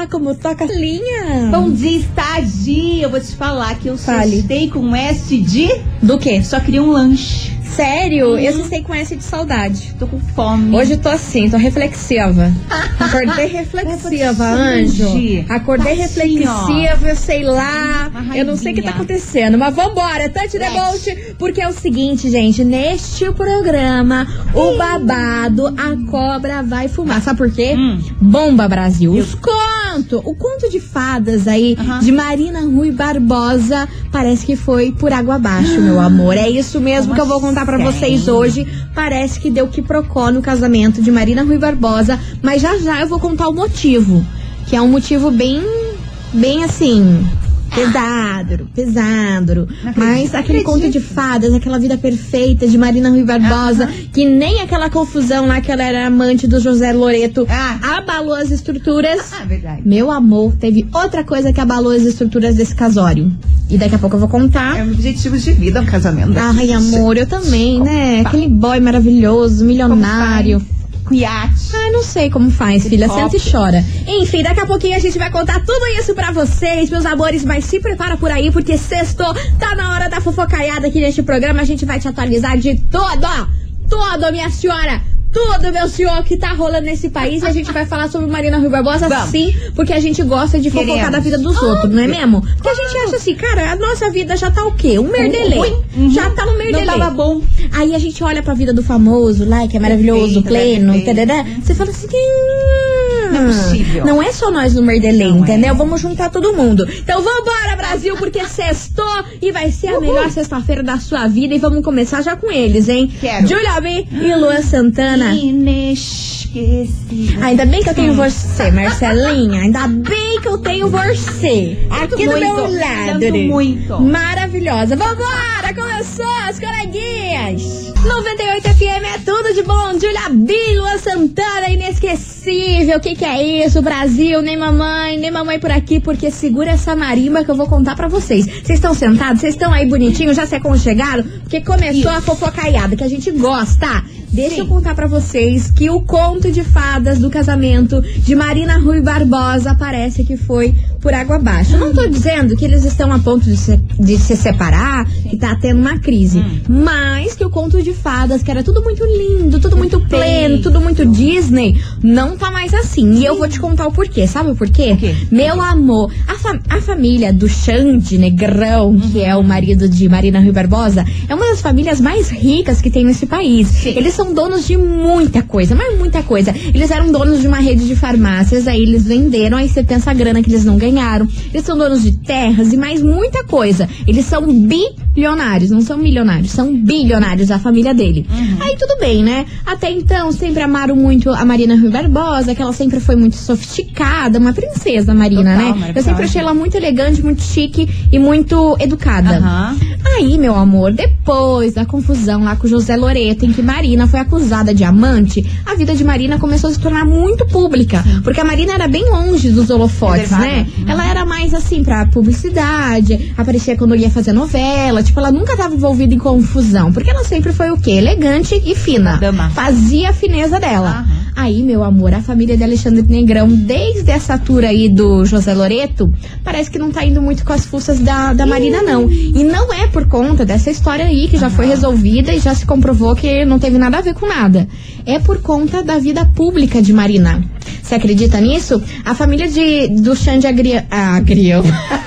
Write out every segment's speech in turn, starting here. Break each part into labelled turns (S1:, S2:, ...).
S1: lá como toca a linha.
S2: Bom dia, estagia. Eu vou te falar que eu
S1: Fale.
S2: sustei com S de.
S1: Do quê?
S2: Só queria um lanche.
S1: Sério? Eu só sei com essa de saudade.
S2: Tô com fome.
S1: Hoje eu tô assim, tô reflexiva. Acordei reflexiva, anjo. Acordei reflexiva, eu sei lá. Eu não sei o que tá acontecendo. Mas vambora, Tante. Debolt. Porque é o seguinte, gente. Neste programa, o babado, a cobra vai fumar. Sabe por quê?
S2: Hum.
S1: Bomba Brasil. Os contos. O conto de fadas aí, de Marina Rui Barbosa, parece que foi por água abaixo, meu amor. É isso mesmo
S2: Como
S1: que eu vou contar pra
S2: assim?
S1: vocês hoje. Parece que deu que procó no casamento de Marina Rui Barbosa, mas já já eu vou contar o motivo, que é um motivo bem, bem assim. Pesado, pesado. Mas aquele conto de fadas, aquela vida perfeita de Marina Rui Barbosa, que nem aquela confusão lá que ela era amante do José Loreto
S2: Ah.
S1: abalou as estruturas.
S2: Ah, verdade.
S1: Meu amor, teve outra coisa que abalou as estruturas desse casório. E daqui a pouco eu vou contar.
S2: É objetivos de vida um casamento.
S1: Ai, amor, eu também, né? Aquele boy maravilhoso, milionário.
S2: Com iate.
S1: Ai, não sei como faz, filha. Senta e chora. Enfim, daqui a pouquinho a gente vai contar tudo isso pra vocês, meus amores. Mas se prepara por aí, porque sextou, tá na hora da fofocaiada aqui neste programa. A gente vai te atualizar de tudo, ó. Tudo, minha senhora. Tudo, meu senhor, que tá rolando nesse país. E a gente vai falar sobre Marina Rui Barbosa,
S2: Vamos.
S1: sim, porque a gente gosta de fofocar
S2: Queremos.
S1: da vida dos outros, não é mesmo? Porque a gente acha assim, cara, a nossa vida já tá o quê? Um merdelê.
S2: Uhum.
S1: Já tá um merdelê.
S2: Não tava bom.
S1: Aí a gente olha pra vida do famoso lá, que é maravilhoso,
S2: Perfeito,
S1: pleno, tarará. Você fala assim, "Hum,
S2: é possível."
S1: Não é só nós no Merdelê,
S2: Não
S1: entendeu?
S2: é.
S1: Vamos juntar todo mundo. Então vambora, Brasil, porque sextou e vai ser a melhor sexta-feira da sua vida. E vamos começar já com eles, hein?
S2: Quero.
S1: Julia B e Luan Santana. Ainda bem que eu tenho você, Marcelinha. Ainda bem que eu tenho você. Aqui do
S2: muito,
S1: meu lado.
S2: muito.
S1: Maravilhosa. Vambora, começou as coleguinhas. 98 FM é tudo de bom. Julia Bílua Santana, inesquecível. O que, que é isso, Brasil? Nem mamãe, nem mamãe por aqui, porque segura essa marimba que eu vou contar pra vocês. Vocês estão sentados? Vocês estão aí bonitinhos? Já se aconchegaram? Porque começou a fofocaiada, que a gente gosta. Deixa
S2: Sim.
S1: eu contar pra vocês que o conto de fadas do casamento de Marina Rui Barbosa parece que foi por água abaixo. Não tô dizendo que eles estão a ponto de se, de se separar, que tá tendo uma crise.
S2: Hum.
S1: Mas que o conto de fadas, que era tudo muito lindo, tudo muito pleno, tudo muito Disney, não tá mais assim. E eu vou te contar o porquê. Sabe o porquê?
S2: O?
S1: Meu amor, a, fa- a família do Xande Negrão, que é o marido de Marina Rui Barbosa, é uma das famílias mais ricas que tem nesse país.
S2: Sim.
S1: Eles são donos de muita coisa, mas muita coisa. Eles eram donos de uma rede de farmácias, aí eles venderam, aí você pensa a grana que eles não ganharam. Eles são donos de terras e mais muita coisa. Eles são bilionários, não são milionários, são bilionários, a família dele. Aí tudo bem, né? Até então, sempre amaram muito a Marina Rui Barbosa, que ela sempre foi muito sofisticada, uma princesa, Marina,
S2: Total,
S1: né? Eu sempre achei ela muito elegante, muito chique e muito educada.
S2: Aham.
S1: Aí, meu amor, depois da confusão lá com o José Loreto, em que Marina foi acusada de amante, a vida de Marina começou a se tornar muito pública. Porque a Marina era bem longe dos holofotes,
S2: Reservada.
S1: né?
S2: Uhum.
S1: Ela era mais assim pra publicidade, aparecia quando ia fazer novela. Tipo, ela nunca tava envolvida em confusão. Porque ela sempre foi o quê? Elegante e fina.
S2: Dama.
S1: Fazia a fineza dela.
S2: Aham.
S1: Aí, meu amor, a família de Alexandre Negrão, desde essa tour aí do José Loreto, parece que não tá indo muito com as forças da, da Marina, não. E não é por conta dessa história aí, que já foi resolvida e já se comprovou que não teve nada a ver com nada. É por conta da vida pública de Marina. Você acredita nisso? A família de, do Xande Agri... Agrião.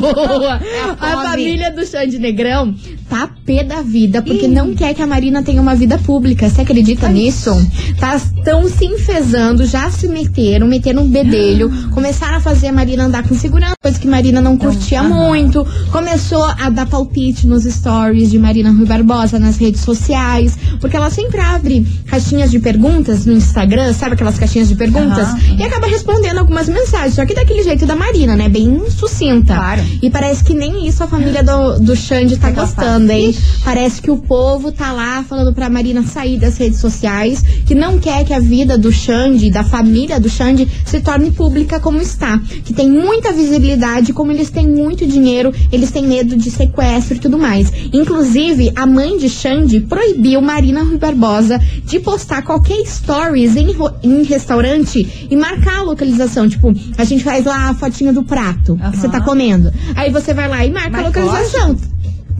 S1: Boa.
S2: É a
S1: a família do Xande Negrão tá pé da vida, porque não quer que a Marina tenha uma vida pública. Você acredita nisso? Tá, estão se enfesando, já se meteram, meteram um bedelho, começaram a fazer a Marina andar com segurança, coisa que Marina não curtia muito. Começou a dar palpite nos stories de Marina Rui Barbosa nas redes sociais, porque ela sempre abre caixinhas de perguntas no Instagram, sabe aquelas caixinhas de perguntas?
S2: Aham.
S1: E acaba respondendo algumas mensagens, só que daquele jeito da Marina, né? Bem sucinta.
S2: Claro.
S1: E parece que nem isso a família do, do Xande tá
S2: É
S1: gostando. Hein? Parece que o povo tá lá falando pra Marina sair das redes sociais, que não quer que a vida do Xande, da família do Xande, se torne pública como está. Que tem muita visibilidade, como eles têm muito dinheiro, eles têm medo de sequestro e tudo mais. Inclusive, a mãe de Xande proibiu Marina Rui Barbosa de postar qualquer stories em, em restaurante e marcar a localização. Tipo, a gente faz lá a fotinha do prato que você tá comendo. Aí você vai lá e marca a
S2: Mas
S1: localização.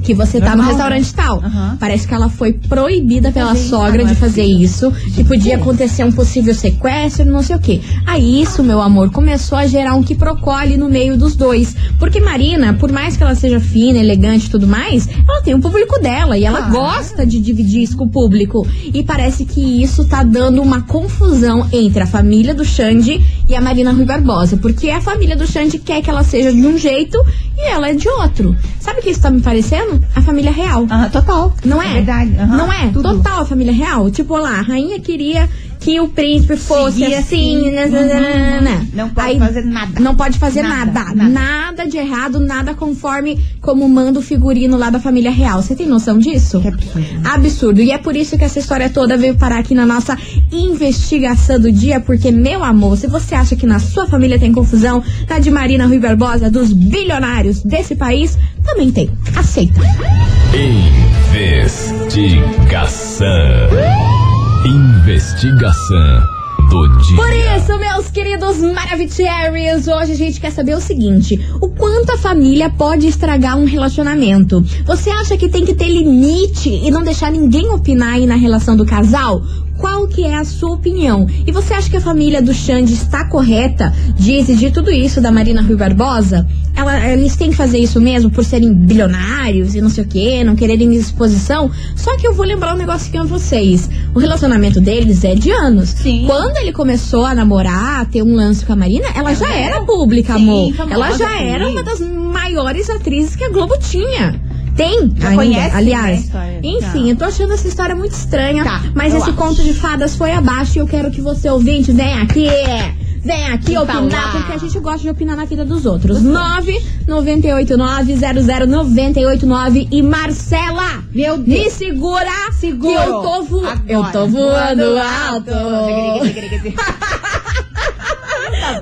S1: Que você tá no
S2: Normal, né?
S1: restaurante tal.
S2: Aham.
S1: Parece que ela foi proibida pela sogra de
S2: é
S1: fazer isso. Que podia acontecer um possível sequestro, não sei o quê. Aí isso, meu amor, começou a gerar um quiprocó ali no meio dos dois. Porque Marina, por mais que ela seja fina, elegante e tudo mais, ela tem o público dela e ela
S2: Claro.
S1: gosta de dividir isso com o público. E parece que isso tá dando uma confusão entre a família do Xande e a Marina Rui Barbosa. Porque a família do Xande quer que ela seja de um jeito e ela é de outro. Sabe o que isso tá me parecendo? A família real.
S2: Aham, total.
S1: Não é?
S2: verdade. aham,
S1: Não é?
S2: tudo.
S1: Total a família real. Tipo lá, a rainha queria que o príncipe fosse
S2: Seguir
S1: assim.
S2: assim.
S1: né,
S2: Uhum,
S1: né, né, né.
S2: Não pode fazer nada.
S1: Não pode fazer nada.
S2: Nada,
S1: Nada.
S2: nada.
S1: de errado, nada conforme como manda o figurino lá da família real. Você tem noção disso?
S2: Que absurdo.
S1: Absurdo. E é por isso que essa história toda veio parar aqui na nossa investigação do dia, porque, meu amor, se você acha que na sua família tem confusão, na de Marina Rui Barbosa, dos bilionários desse país, também tem. Aceita.
S3: Investigação. Investigação do dia.
S1: Por isso, meus queridos Maravicheries, hoje a gente quer saber o seguinte: o quanto a família pode estragar um relacionamento? Você acha que tem que ter limite e não deixar ninguém opinar aí na relação do casal? Qual que é a sua opinião? E você acha que a família do Xande está correta de exigir tudo isso da Marina Rui Barbosa? Ela- eles têm que fazer isso mesmo por serem bilionários e não sei o que, não quererem exposição? Só que eu vou lembrar um negocinho a vocês. O relacionamento deles é de anos.
S2: Sim.
S1: Quando ele começou a namorar, a ter um lance com a Marina, ela já era pública,
S2: Sim,
S1: amor.
S2: famosa,
S1: ela já
S2: sim.
S1: era uma das maiores atrizes que a Globo tinha. Tem,
S2: Já
S1: ainda,
S2: conhece, né,
S1: aliás.
S2: história?
S1: Enfim,
S2: Tá.
S1: eu tô achando essa história muito estranha.
S2: Tá,
S1: mas esse
S2: acho.
S1: conto de fadas foi abaixo e eu quero que você, ouvinte, venha aqui. Vem aqui
S2: Falar.
S1: opinar, porque a gente gosta de opinar na vida dos outros. 998900989 e Marcela!
S2: Meu Deus.
S1: Me segura!
S2: Seguro.
S1: Que eu tô voando. Eu tô voando alto!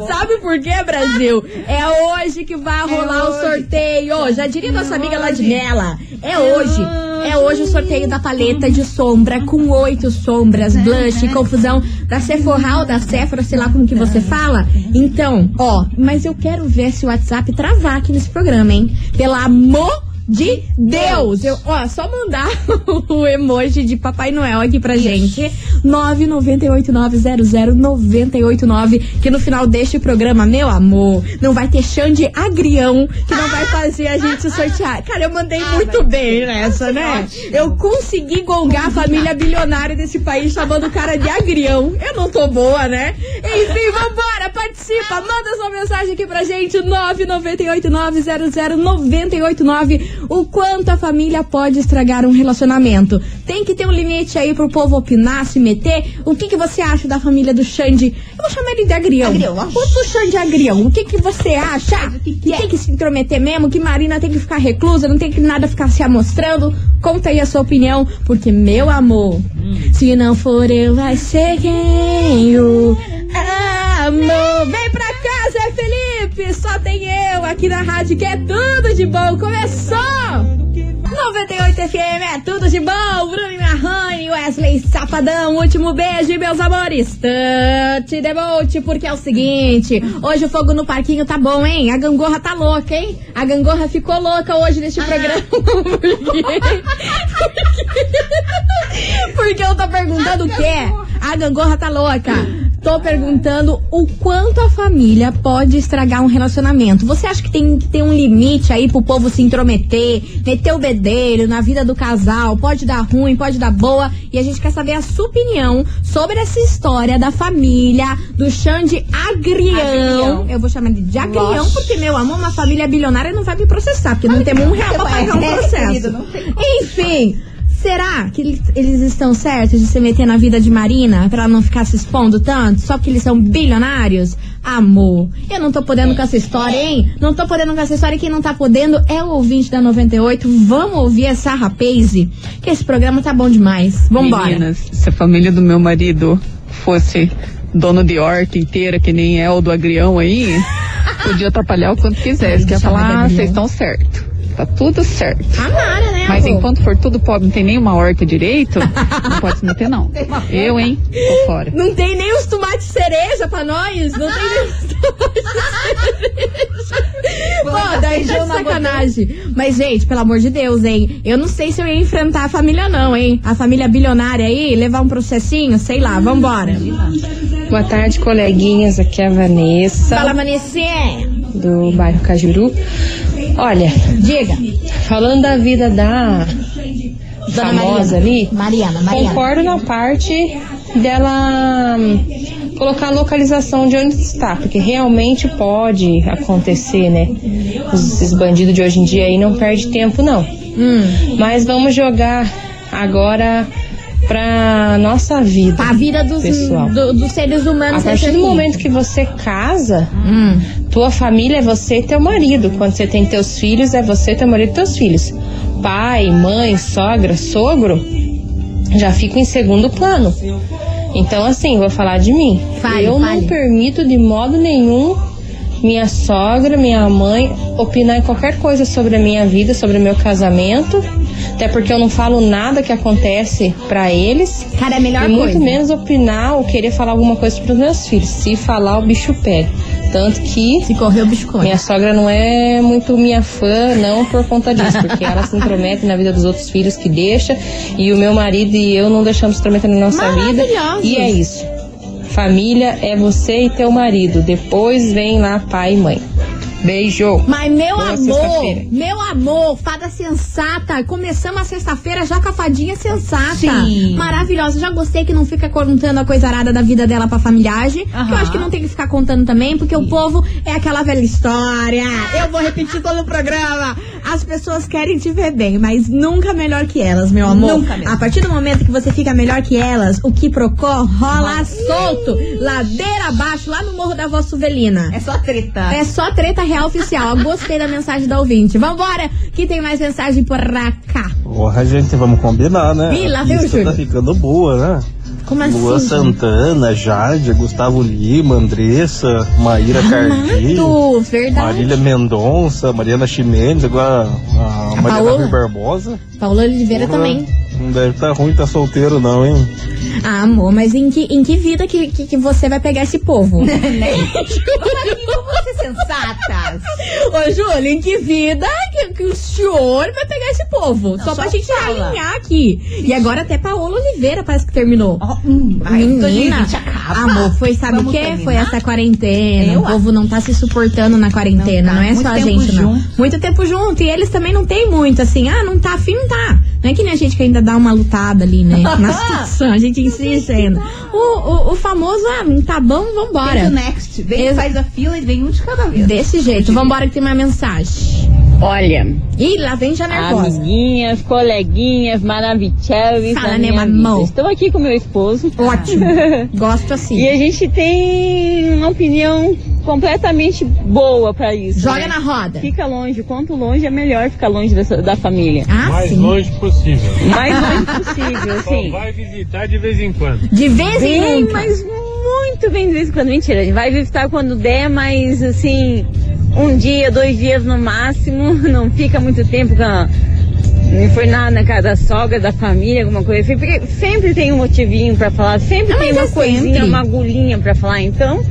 S1: Sabe por quê, Brasil? É hoje que vai rolar o
S2: hoje.
S1: sorteio. Já diria nossa amiga
S2: hoje.
S1: Ladinela. É hoje. É hoje o sorteio da paleta de sombra com oito sombras, blush confusão da Sephora ou da Sephora, sei lá como que você fala. Então, ó, mas eu quero ver se o WhatsApp travar aqui nesse programa, hein? Pelo amor de Deus! Eu, ó, só mandar o emoji de Papai Noel aqui pra gente. 998900989, que no final deste programa, meu amor, não vai ter Xande Agrião, que não vai fazer a gente sortear. Cara, eu mandei muito bem nessa, né?
S2: ótimo.
S1: Eu consegui gongar a família bilionária desse país chamando o cara de Agrião. Eu não tô boa, né? Enfim, vambora, participa, manda sua mensagem aqui pra gente, 998900989, o quanto a família pode estragar um relacionamento. Tem que ter um limite aí pro povo opinar, se meter. O que, que você acha da família do Xande? Eu vou chamar ele de Agrião.
S2: Agrião,
S1: O Xande Agrião, o que, que você acha?
S2: o que que é?
S1: tem que se intrometer mesmo, que Marina tem que ficar reclusa, não tem que nada ficar se amostrando. Conta aí a sua opinião, porque, meu amor, se não for eu, vai ser quem eu amo. Vem pra cá, Zé Só tem eu aqui na rádio que é tudo de bom. Começou! 98 FM é tudo de bom. Bruno Marrone, Wesley Safadão. Último beijo, meus amores. The boat, porque é o seguinte: hoje o fogo no parquinho tá bom, hein? A gangorra tá louca, hein? A gangorra ficou louca hoje neste programa. Por quê? Porque eu tô perguntando o quê? A gangorra tá louca. Tô perguntando o quanto a família pode estragar um relacionamento. Você acha que tem que ter um limite aí pro povo se intrometer, meter o bedelho na vida do casal? Pode dar ruim, pode dar boa. E a gente quer saber a sua opinião sobre essa história da família do Xande Agrião.
S2: Agrião.
S1: Eu vou chamar ele de Agrião porque, meu amor, uma família bilionária não vai me processar, porque não temos um real pra pagar um processo.
S2: querido,
S1: Enfim, Será que eles, eles estão certos de se meter na vida de Marina pra ela não ficar se expondo tanto? Só porque eles são bilionários? Amor, eu não tô podendo com essa história, hein? Não tô podendo com essa história. Quem não tá podendo é o ouvinte da 98. Vamos ouvir essa rapaze, que esse programa tá bom demais. Vambora.
S4: Meninas, se a família do meu marido fosse dono de horta inteira, que nem é o do agrião aí, podia atrapalhar o quanto quisesse. Que ia falar, ah, vocês estão certo. Tá tudo certo.
S1: Amara,
S4: Mas enquanto for tudo pobre, não tem nenhuma horta direito, não pode se meter, não. Eu, hein? Tô fora.
S1: Não tem nem os tomates cereja pra nós. Não tem nem os tomates cereja. Pô, daí tá de sacanagem. Mas, gente, pelo amor de Deus, hein? Eu não sei se eu ia enfrentar a família, não, hein? A família bilionária aí, levar um processinho, sei lá, vambora.
S5: Boa tarde, coleguinhas. Aqui é a Vanessa,
S1: Fala, Vanessa.
S5: do bairro Cajuru. Olha,
S1: Diga.
S5: falando da vida da
S1: Dona
S5: famosa
S1: Mariana.
S5: ali,
S1: Mariana, Mariana.
S5: concordo na parte dela hum, colocar a localização de onde está, porque realmente pode acontecer, né? Os- Esses bandidos de hoje em dia aí não perde tempo, não.
S1: Hum,
S5: Mas vamos jogar agora pra nossa vida.
S1: a vida dos,
S5: Pessoal.
S1: do- dos seres humanos.
S5: A partir do momento que você casa,
S1: Hum,
S5: tua família é você e teu marido. Quando você tem teus filhos, é você, teu marido e teus filhos. Pai, mãe, sogra, sogro, já fica em segundo plano. Então, assim, vou falar de mim.
S1: Fale,
S5: Eu
S1: fale.
S5: não permito de modo nenhum minha sogra, minha mãe opinar em qualquer coisa sobre a minha vida, sobre o meu casamento. Até porque eu não falo nada que acontece pra eles.
S1: cara, é melhor
S5: E muito
S1: coisa.
S5: menos opinar ou querer falar alguma coisa pros meus filhos. Se falar, o bicho pega. Tanto que
S1: Se correr o biscoito.
S5: minha sogra não é muito minha fã, não por conta disso, porque ela se intromete na vida dos outros filhos que deixa, e o meu marido e eu não deixamos se intrometer na nossa vida. E é isso. Família é você e teu marido. Depois vem lá pai e mãe. Beijo.
S1: Mas meu
S5: Boa
S1: amor, meu amor, fada sensata. Começamos a sexta-feira já com a fadinha sensata.
S2: Sim.
S1: Maravilhosa. Já gostei que não fica contando a coisa arada da vida dela pra familiagem. Que eu acho que não tem que ficar contando também, porque o povo é aquela velha história. Eu vou repetir todo o programa. As pessoas querem te ver bem, mas nunca melhor que elas, meu amor.
S2: Nunca mesmo.
S1: A partir do momento que você fica melhor que elas, o que procó rola solto. Ladeira abaixo, lá no Morro da Voz Suvelina.
S2: É só treta.
S1: É só treta real oficial. Eu Gostei da mensagem da ouvinte. Vambora, que tem mais mensagem por cá.
S6: Porra, gente, vamos combinar, né?
S1: Ih, lá
S6: A
S1: vem o Júlio.
S6: tá ficando boa, né?
S1: Como assim?
S6: Lua Santana, Jade, Gustavo Lima, Andressa, Maíra
S1: verdade.
S6: Marília Mendonça, Mariana Ximenes, agora a, Mariana
S1: Paola.
S6: Rui Barbosa.
S1: Paula Oliveira
S6: Porra,
S1: também.
S6: Não deve estar ruim, tá solteiro não, hein?
S1: Ah, amor, mas em que, em que vida que, que, que você vai pegar esse povo?
S2: Vamos ser sensatas.
S1: Ô, Júlio, em que vida que, que o senhor vai pegar esse povo? só
S2: só
S1: pra gente
S2: fala.
S1: alinhar aqui. E agora até Paola Oliveira parece que terminou.
S2: Ó, hum, vai,
S1: Menina,
S2: 2020 acaba.
S1: amor, foi sabe o
S2: terminar?
S1: Foi essa quarentena.
S2: Eu
S1: o povo não tá se suportando na quarentena,
S2: Não
S1: não,
S2: tá.
S1: é só
S2: Muito
S1: a
S2: tempo
S1: gente, não.
S2: junto.
S1: Muito tempo junto. E eles também não tem muito, assim, ah, não tá afim, não tá. Não é que nem a gente que ainda dá uma lutada ali, né? Na situação, a gente insiste ainda. O, o, o famoso, ah, não tá bom,
S2: Vem
S1: vambora.
S2: do next. Vem,
S1: Ex-
S2: faz a fila e vem um de cada vez.
S1: Desse jeito, vambora que tem uma mensagem.
S7: Olha,
S1: Ih, lá vem já nervosa.
S7: amiguinhas, coleguinhas maravilhosas
S1: Fala, né, mamão?
S7: Estou aqui com meu esposo.
S1: Ótimo. Gosto assim.
S7: E a gente tem uma opinião completamente boa pra isso.
S1: Joga
S7: né?
S1: na roda.
S7: Fica longe, quanto longe é melhor ficar longe da, da família.
S1: Ah,
S8: mais
S1: sim.
S8: longe possível.
S7: Mais longe possível,
S8: Só
S7: assim.
S8: vai visitar de vez em quando.
S1: De vez em nunca.
S7: mas muito bem de vez em quando. Mentira, a gente vai visitar quando der, mas assim, um dia, dois dias no máximo. Não fica muito tempo com a... Não foi nada na casa da sogra, da família, alguma coisa assim. Porque sempre tem um motivinho pra falar, sempre
S1: Não,
S7: tem uma
S1: é
S7: coisinha,
S1: sempre.
S7: uma agulhinha pra falar. Então,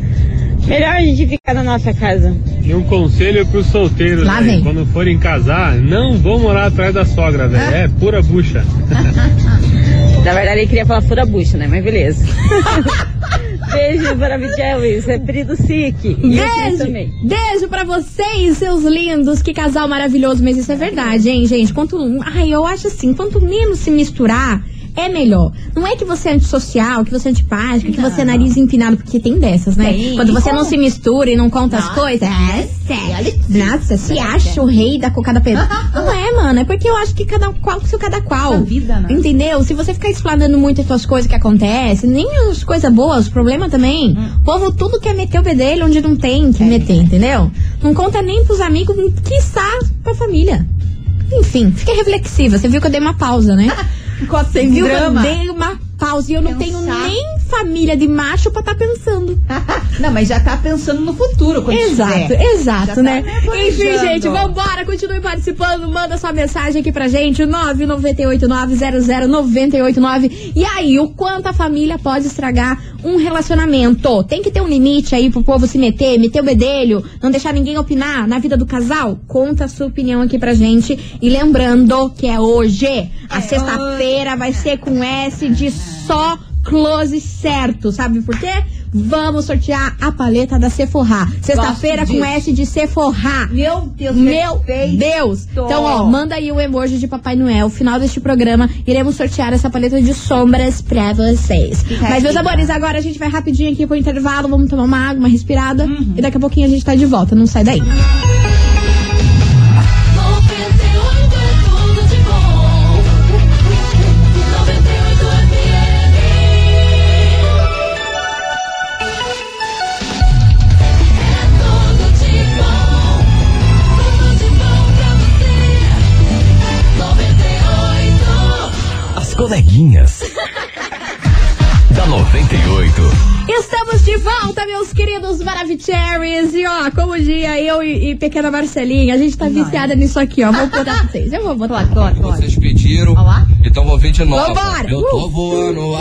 S7: melhor a gente ficar na nossa casa.
S8: E um conselho pros solteiros,
S1: Lá
S8: né?
S1: vem.
S8: Quando forem casar, não vão morar atrás da sogra, velho. É pura bucha.
S7: Na verdade, ele queria falar fura bucha, né? Mas beleza. Beijo para Michelis, é Pri do SIC.
S1: Beijo,
S7: também.
S1: beijo pra vocês, seus lindos. Que casal maravilhoso, mas isso é verdade, hein, gente? Quanto, ai, eu acho assim, quanto menos se misturar, é melhor. Não é que você é antissocial, que você é antipática, que você é nariz empinado, porque tem dessas, né?
S2: Tem.
S1: Quando você não se mistura e não conta as coisas. É sério. Nossa, se
S2: É,
S1: acha o rei da cocada pedra. Não é, mano. É porque eu acho que cada qual com seu cada qual.
S2: A vida, né?
S1: Entendeu? Se você ficar explanando muito as suas coisas que acontecem, nem as coisas boas, os problemas também.
S2: Hum.
S1: O povo tudo quer meter o bedelho onde não tem
S2: É
S1: que meter, entendeu? Não conta nem pros amigos, quiçá pra família. Enfim, fica reflexiva. Você viu que eu dei uma pausa, né? Você viu
S2: drama.
S1: eu dei uma pausa e eu não tenho
S2: Pensar.
S1: nem família de macho pra estar pensando.
S2: Não, mas já tá pensando no futuro. Quando
S1: Exato,
S2: tiver.
S1: exato,
S2: Já tá
S1: né?
S2: planejando.
S1: Enfim, gente, vambora, continue participando, manda sua mensagem aqui pra gente, 998900989. E aí, o quanto a família pode estragar um relacionamento? Tem que ter um limite aí pro povo se meter, meter o bedelho, não deixar ninguém opinar na vida do casal? Conta a sua opinião aqui pra gente. E lembrando que é hoje, a sexta-feira vai ser com S de só close certo, sabe por quê? Vamos sortear a paleta da Sephora. Sexta-feira com. S de Sephora.
S2: Meu Deus,
S1: Meu
S2: perfeito.
S1: Deus! Então, ó, manda aí o emoji de Papai Noel. Final deste programa, iremos sortear essa paleta de sombras pra vocês. Mas, meus
S2: aqui,
S1: amores, agora a gente vai rapidinho aqui pro intervalo. Vamos tomar uma água, uma respirada. E daqui a pouquinho a gente tá de volta. Não sai daí.
S3: As
S1: meus queridos Maravicheries. E ó, como dia, eu e, e pequena Marcelinha, a gente tá viciada nisso aqui, ó. Vou botar pra vocês. Eu vou botar.
S2: Claro, claro, claro.
S9: Vocês pediram, então vou vir de novo.
S1: Vambora!
S9: Eu tô
S1: Uh!
S9: voando
S1: O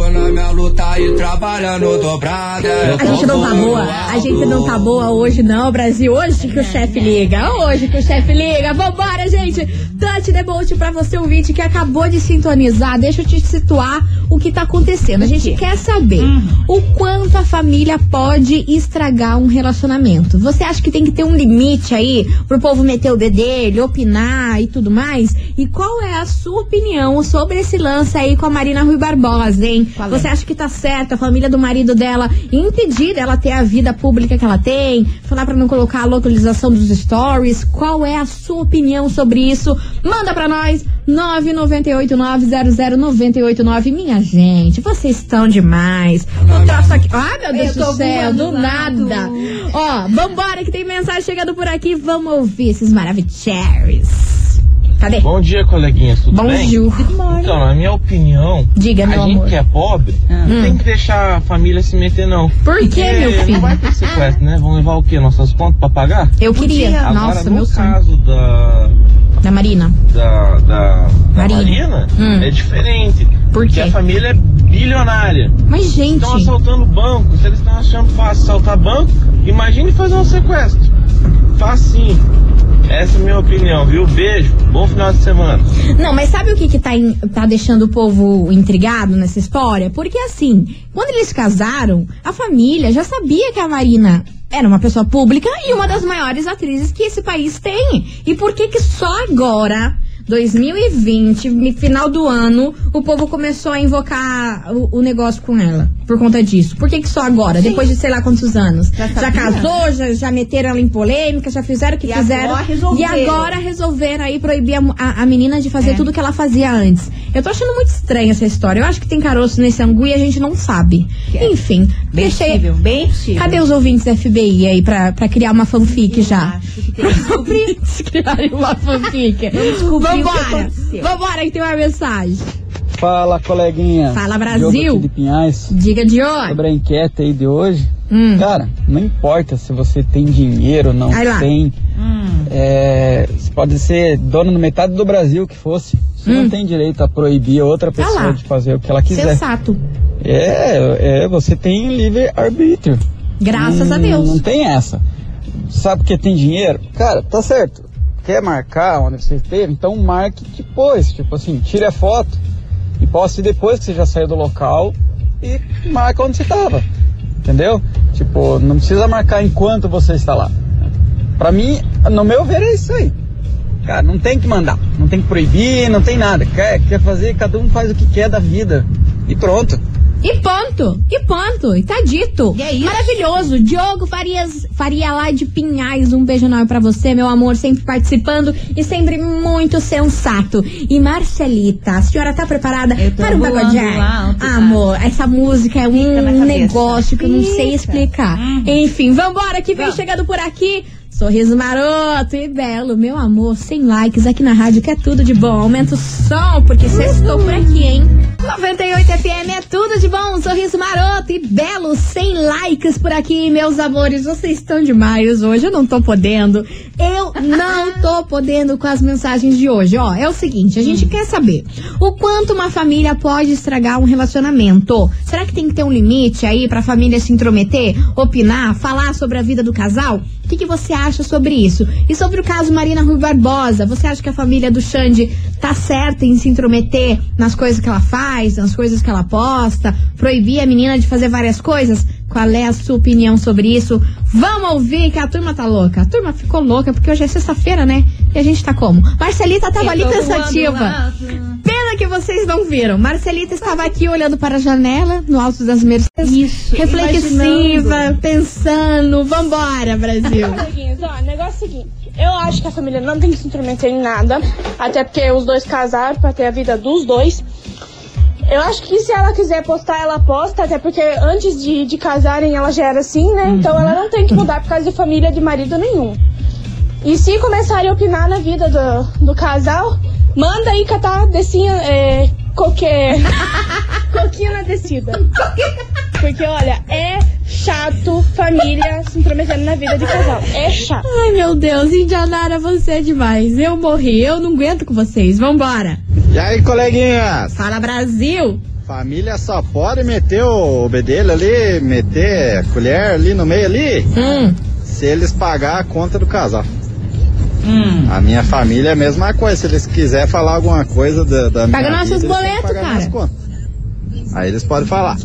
S9: Sigo na minha luta e trabalhando dobrada.
S1: A gente não tá boa. A gente não tá boa hoje, não, Brasil. Hoje que o chefe liga. Hoje que o chefe liga. Vambora, gente. Dante Debolt pra você, ouvinte, que acabou de sintonizar. Deixa eu te situar o que tá acontecendo. A gente quer saber o quanto a família pode estragar um relacionamento. Você acha que tem que ter um limite aí pro povo meter o bedelho, opinar e tudo mais? E qual é a sua opinião sobre esse lance aí com a Marina Rui Barbosa, hein? Você acha que tá certo a família do marido dela impedir dela ter a vida pública que ela tem? Falar pra não colocar a localização dos stories? Qual é a sua opinião sobre isso? Manda pra nós, 998900989. Minha gente, vocês estão demais. O troço aqui. Ai, meu Deus do céu, do nada. Ó, vambora que tem mensagem chegando por aqui. Vamos ouvir esses maravilhosos. Cadê?
S10: Bom dia, coleguinhas, tudo bem?
S1: Bonjour.
S10: Então, na minha opinião,
S1: Diga,
S10: a gente
S1: amor.
S10: que é pobre não tem que deixar a família se meter, não.
S1: Por quê,
S10: Porque
S1: meu filho?
S10: Não vai ter sequestro, né? Vão levar o quê? Nossas contas pra pagar?
S1: Eu queria.
S10: Agora,
S1: Nossa,
S10: no
S1: meu sonho.
S10: caso da,
S1: Da Marina.
S10: da, da, da
S1: Marina.
S10: Marina,
S1: Hum.
S10: é diferente.
S1: Por
S10: Porque
S1: quê?
S10: a família é bilionária.
S1: Mas, gente.
S10: Estão assaltando banco. Se eles estão achando fácil assaltar banco, imagine fazer um sequestro. Facinho. Essa é a minha opinião, viu? Beijo. Bom final de semana.
S1: Não, mas sabe o que que tá, in- tá deixando o povo intrigado nessa história? Porque assim, quando eles casaram, a família já sabia que a Marina era uma pessoa pública e uma das maiores atrizes que esse país tem. E por que que só agora, 2020, no final do ano, o povo começou a invocar o, o negócio com ela? Por conta disso. Por que que só agora? Depois de sei lá quantos anos?
S2: Já
S1: Já, casou, já, já meteram ela em polêmica, já fizeram o que
S2: E
S1: fizeram.
S2: agora.
S1: E agora resolveram aí proibir a, a- a menina de fazer
S2: É.
S1: tudo que ela fazia antes. Eu tô achando muito estranha essa história. Eu acho que tem caroço nesse angu e a gente não sabe.
S2: É.
S1: Enfim,
S2: Bem
S1: deixei.
S2: possível, bem possível.
S1: Cadê os ouvintes da FBI aí pra, pra criar uma fanfic já?
S2: Acho que tem
S1: criarem uma fanfic.
S2: Vamos descobrir
S1: Vambora! Vambora que tem uma mensagem.
S6: Fala, coleguinha.
S1: Fala, Brasil.
S6: de Pinhais.
S1: Diga de olho.
S6: Sobre a enquete aí de hoje.
S1: Hum.
S6: Cara, não importa se você tem dinheiro, não
S1: lá.
S6: tem.
S2: Hum.
S6: É, você pode ser dono no metade do Brasil que fosse. Você
S1: Hum.
S6: não tem direito a proibir outra pessoa
S1: lá.
S6: de fazer o que ela quiser.
S1: Sensato.
S6: É, é, você tem livre arbítrio.
S1: Graças
S6: Não-
S1: a Deus.
S6: Não tem essa. Sabe porque tem dinheiro? Cara, tá certo. Quer marcar onde você esteve? Então marque depois. Tipo assim, tire a foto e poste depois que você já saiu do local e marca onde você estava. Entendeu? Tipo, não precisa marcar enquanto você está lá. Pra mim, no meu ver, é isso aí. Cara, não tem que mandar. Não tem que proibir, não tem nada. Quer, quer fazer, cada um faz o que quer da vida. E pronto.
S1: E ponto, e ponto, e tá dito.
S2: E é isso.
S1: Maravilhoso. Diogo Farias, Faria lá de Pinhais, um beijo enorme pra você, meu amor, sempre participando e sempre muito sensato. E Marcelita, a senhora tá preparada para um pagodinho?
S2: sabe?
S1: Amor, essa música é um negócio que eu não sei
S2: Fica. Uhum.
S1: explicar. Enfim, vambora que vem
S2: Vamos.
S1: chegando por aqui. Sorriso maroto e belo, meu amor, sem likes aqui na rádio, que é tudo de bom. Aumenta o som, porque sextou por aqui, hein? 98 FM é tudo de bom, sorriso maroto e belo, sem likes por aqui, meus amores. Vocês estão demais hoje, eu não tô podendo. Eu não tô podendo com as mensagens de hoje. Ó, é o seguinte, a gente quer saber o quanto uma família pode estragar um relacionamento. Será que tem que ter um limite aí pra família se intrometer, opinar, falar sobre a vida do casal? O que, que você acha sobre isso? E sobre o caso Marina Rui Barbosa, você acha que a família do Xande tá certa em se intrometer nas coisas que ela faz, nas coisas que ela posta, proibir a menina de fazer várias coisas? Qual é a sua opinião sobre isso? Vamos ouvir que a turma tá louca. A turma ficou louca porque hoje é sexta-feira, né? E a gente tá como? Marcelita tava ali
S2: Eu tô
S1: pensativa. Vocês não viram. Marcelita estava aqui olhando para a janela, no alto das Mercedes.
S2: Isso,
S1: Reflexiva,
S2: imaginando.
S1: pensando. Vambora, Brasil.
S11: Ó, o negócio é o seguinte. Eu acho que a família não tem que se intrometer em nada. Até porque os dois casaram pra ter a vida dos dois. Eu acho que se ela quiser postar, ela posta. Até porque antes de, de casarem ela já era assim, né? Então ela não tem que mudar por causa de família de marido nenhum. E se começarem a opinar na vida do, do casal, manda aí catar descinha, é, qualquer. coquinha na descida. Porque, olha, é chato família se intrometendo na vida de casal. É chato.
S1: Ai, meu Deus, Indianara, você é demais. Eu morri, eu não aguento com vocês. Vambora.
S12: E aí, coleguinhas?
S1: Fala, Brasil.
S12: Família só pode meter o bedelho ali, meter a colher ali no meio ali,
S1: Hum,
S12: se eles pagar a conta do casal.
S2: Hum.
S12: A minha família é a mesma coisa. Se eles quiserem falar alguma coisa da, da minha
S1: Paga nossos
S12: vida, eles têm que
S1: boletos,
S12: pagar
S1: cara.
S12: Aí eles podem falar.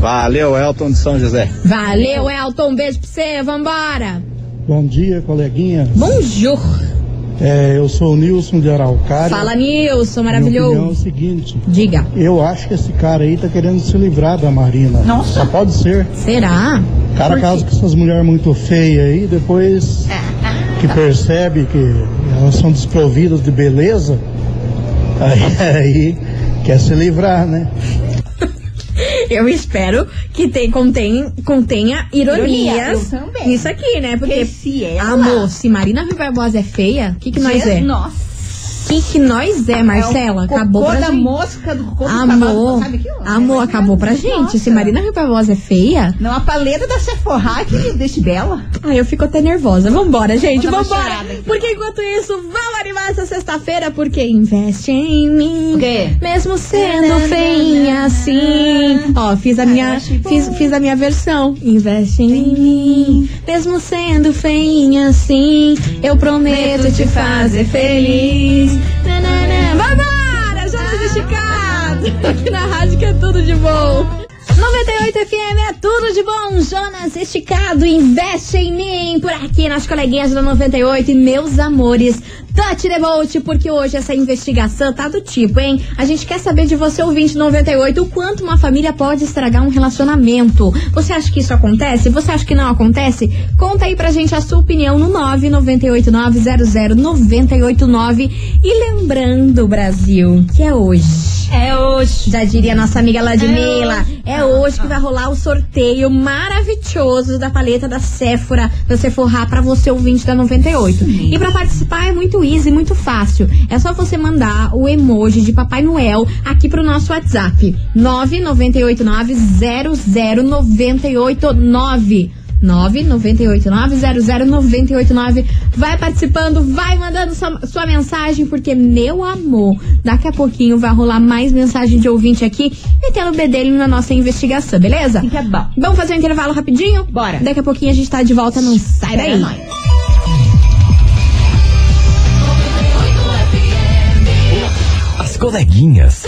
S12: Valeu, Elton de São José.
S1: valeu, Elton. Um beijo pra você. Vambora.
S13: Bom dia, coleguinha.
S1: Bonjour.
S13: É, eu sou o Nilson de Araucária.
S1: Fala, Nilson,
S13: Minha opinião é o
S1: maravilhoso.
S13: seguinte.
S1: Diga.
S13: Eu acho que esse cara aí tá querendo se livrar da Marina.
S2: Nossa.
S13: Só pode ser.
S1: Será?
S13: Cara
S1: Por quê?
S13: casa com essas mulheres muito feias aí, depois que percebe que elas são desprovidas de beleza, aí, aí quer se livrar, né?
S1: Eu espero que tem, contém, contenha
S2: Ironia,
S1: ironias
S2: também.
S1: nisso aqui, né? Porque,
S2: Porque se ela-
S1: amor, se Marina Rui Barbosa é feia, o que, que nós é?
S2: Nossa.
S1: Que, que nós é, Marcela?
S2: É
S1: acabou pra
S2: da
S1: gente.
S2: mosca do cavalo,
S1: Amor,
S2: sabe aquilo?
S1: amor, acabou pra gente. Se Marina Rui Barbosa é feia,
S2: Não, a paleta da Sephora que me deixa bela.
S1: ai, eu fico até nervosa. Vambora, gente, vambora. Porque enquanto isso, vamos animar essa sexta-feira, porque investe em mim.
S2: O quê?
S1: Mesmo sendo feinha assim. Ó, fiz a minha, fiz, fiz a minha versão. Investe em mim. Mesmo sendo feinha assim, eu prometo te fazer feliz. Nananã. Vambora, Jonas Esticado. Aqui na rádio que é tudo de bom. 98 FM é tudo de bom. Jonas Esticado, investe em mim. Por aqui nas coleguinhas da 98 e meus amores. Touch the boat, porque hoje essa investigação tá do tipo, hein? A gente quer saber de você, ouvinte 98, o quanto uma família pode estragar um relacionamento. Você acha que isso acontece? Você acha que não acontece? Conta aí pra gente a sua opinião no 998900989. E lembrando, Brasil, que é hoje.
S2: É hoje.
S1: Já diria nossa amiga Ladmila. É hoje que vai rolar o sorteio maravilhoso da paleta da Sephora da Sephora pra você ouvinte da 98. E pra participar é muito easy, muito fácil. É só você mandar o emoji de Papai Noel aqui pro nosso WhatsApp. 998900989. 998900989. Vai participando, vai mandando sua, sua mensagem, porque, meu amor, daqui a pouquinho vai rolar mais mensagem de ouvinte aqui, metendo o bedelho na nossa investigação, beleza?
S2: Assim que é bom.
S1: Vamos fazer um intervalo rapidinho?
S2: Bora.
S1: Daqui a pouquinho a gente tá de volta, não sai daí.
S2: É.
S3: As coleguinhas.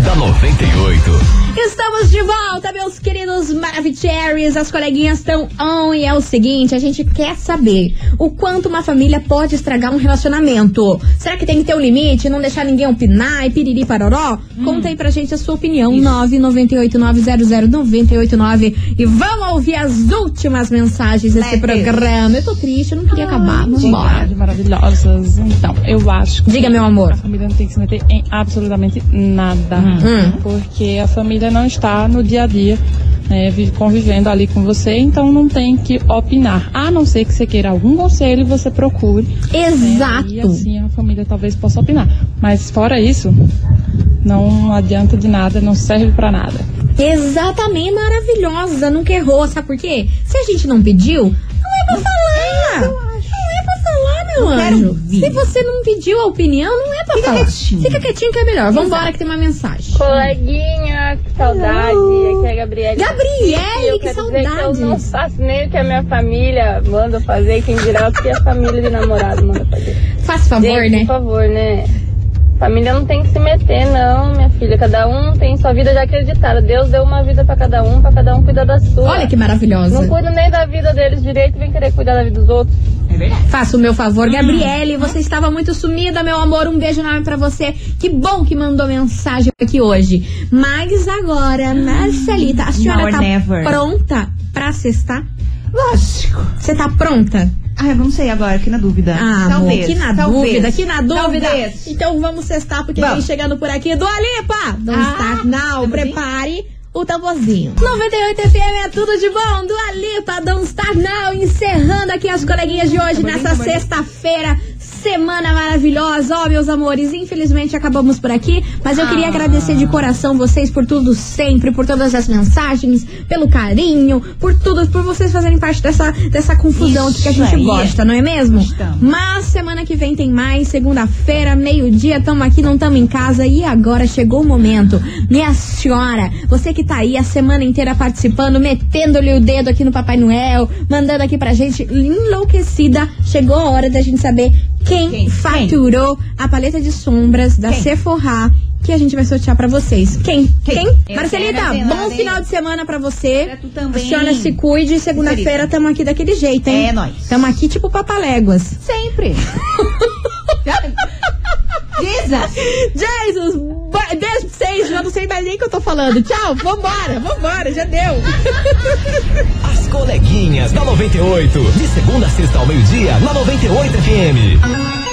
S3: da 98.
S1: Estamos de volta, meus queridos Maravicheries. As coleguinhas estão on e é o seguinte: a gente quer saber o quanto uma família pode estragar um relacionamento. Será que tem que ter um limite? Não deixar ninguém opinar e piriri paroró? Conta aí pra gente a sua opinião. 998900989 e vamos ouvir as últimas mensagens desse programa. Eu tô triste, eu não queria acabar. Vambora.
S14: Maravilhosas. Então, eu acho que
S1: Diga, meu amor.
S14: a família não tem que se meter em absolutamente nada.
S1: Hum.
S14: Porque a família não está no dia a dia né, vi- convivendo ali com você, então não tem que opinar. A não ser que você queira algum conselho, você procure.
S1: Exato.
S14: Né, e assim a família talvez possa opinar. Mas fora isso, não adianta de nada, não serve pra nada.
S1: Exatamente maravilhosa, nunca errou, sabe por quê? Se a gente não pediu, não é pra falar. Não é pra falar, meu anjo. Se você não pediu a opinião, não é pra
S2: Fica
S1: falar.
S2: quietinho.
S1: Fica quietinho que é melhor. Vambora que tem uma mensagem.
S7: Coleguinha, que saudade. Aqui é a Gabriele.
S1: Gabriele, que
S7: dizer que eu não faço nem o que a minha família manda fazer, quem dirá o que a família de namorado manda fazer.
S1: Faz favor,
S7: Gente,
S1: né?
S7: Por favor, né? Família não tem que se meter, não, minha filha. Cada um tem sua vida já acreditada. Deus deu uma vida pra cada um, pra cada um cuidar da sua.
S1: Olha que maravilhosa.
S7: Não cuida nem da vida deles direito, vem querer cuidar da vida dos outros.
S2: É verdade.
S1: Faça o meu favor, Gabriele. Você estava muito sumida, meu amor. Um beijo enorme pra você. Que bom que mandou mensagem aqui hoje. Mas agora, Marcelita, a senhora
S2: Now or
S1: tá
S2: never.
S1: pronta pra cestar?
S2: Lógico.
S1: Você tá pronta?
S2: Ah, eu não sei agora, aqui na dúvida.
S1: Ah,
S2: talvez.
S1: amor, que na
S2: talvez.
S1: dúvida, que na dúvida.
S2: Talvez.
S1: Então vamos cestar, porque
S2: Vamos.
S1: vem chegando por aqui do Alipa. Don't
S2: Ah,
S1: start now.
S2: tamborzinho?
S1: Prepare o tamborzinho. 98 FM é tudo de bom. Do Alipa, Don't start now. Encerrando aqui as coleguinhas de hoje nessa sexta-feira. Semana maravilhosa, ó, meus amores. Infelizmente acabamos por aqui, mas eu
S2: Ah.
S1: queria agradecer de coração vocês por tudo sempre, por todas as mensagens, pelo carinho, por tudo, por vocês fazerem parte dessa, dessa confusão aqui que a gente
S2: aí.
S1: gosta, não é mesmo?
S2: Gostamos.
S1: Mas semana que vem tem mais, segunda-feira, meio-dia, tamo aqui, não tamo em casa e agora chegou o momento. Minha senhora, você que tá aí a semana inteira participando, metendo-lhe o dedo aqui no Papai Noel, mandando aqui pra gente enlouquecida, chegou a hora da gente saber quem,
S2: Quem?
S1: faturou a paleta de sombras da
S2: Quem?
S1: Sephora que a gente vai sortear pra vocês. Quem?
S2: Quem? Eu
S1: Marcelita,
S2: ver
S1: bom final de semana pra você.
S2: Pra tu também.
S1: A senhora se cuide. Segunda-feira tamo aqui daquele jeito, hein?
S2: É nóis.
S1: Tamo aqui tipo papaléguas.
S2: Sempre. Jesus.
S1: Jesus, beijo já não sei mais nem o que eu tô falando. Tchau, vambora, vambora, já deu.
S3: As coleguinhas da 98. De segunda a sexta ao meio-dia, na 98 FM.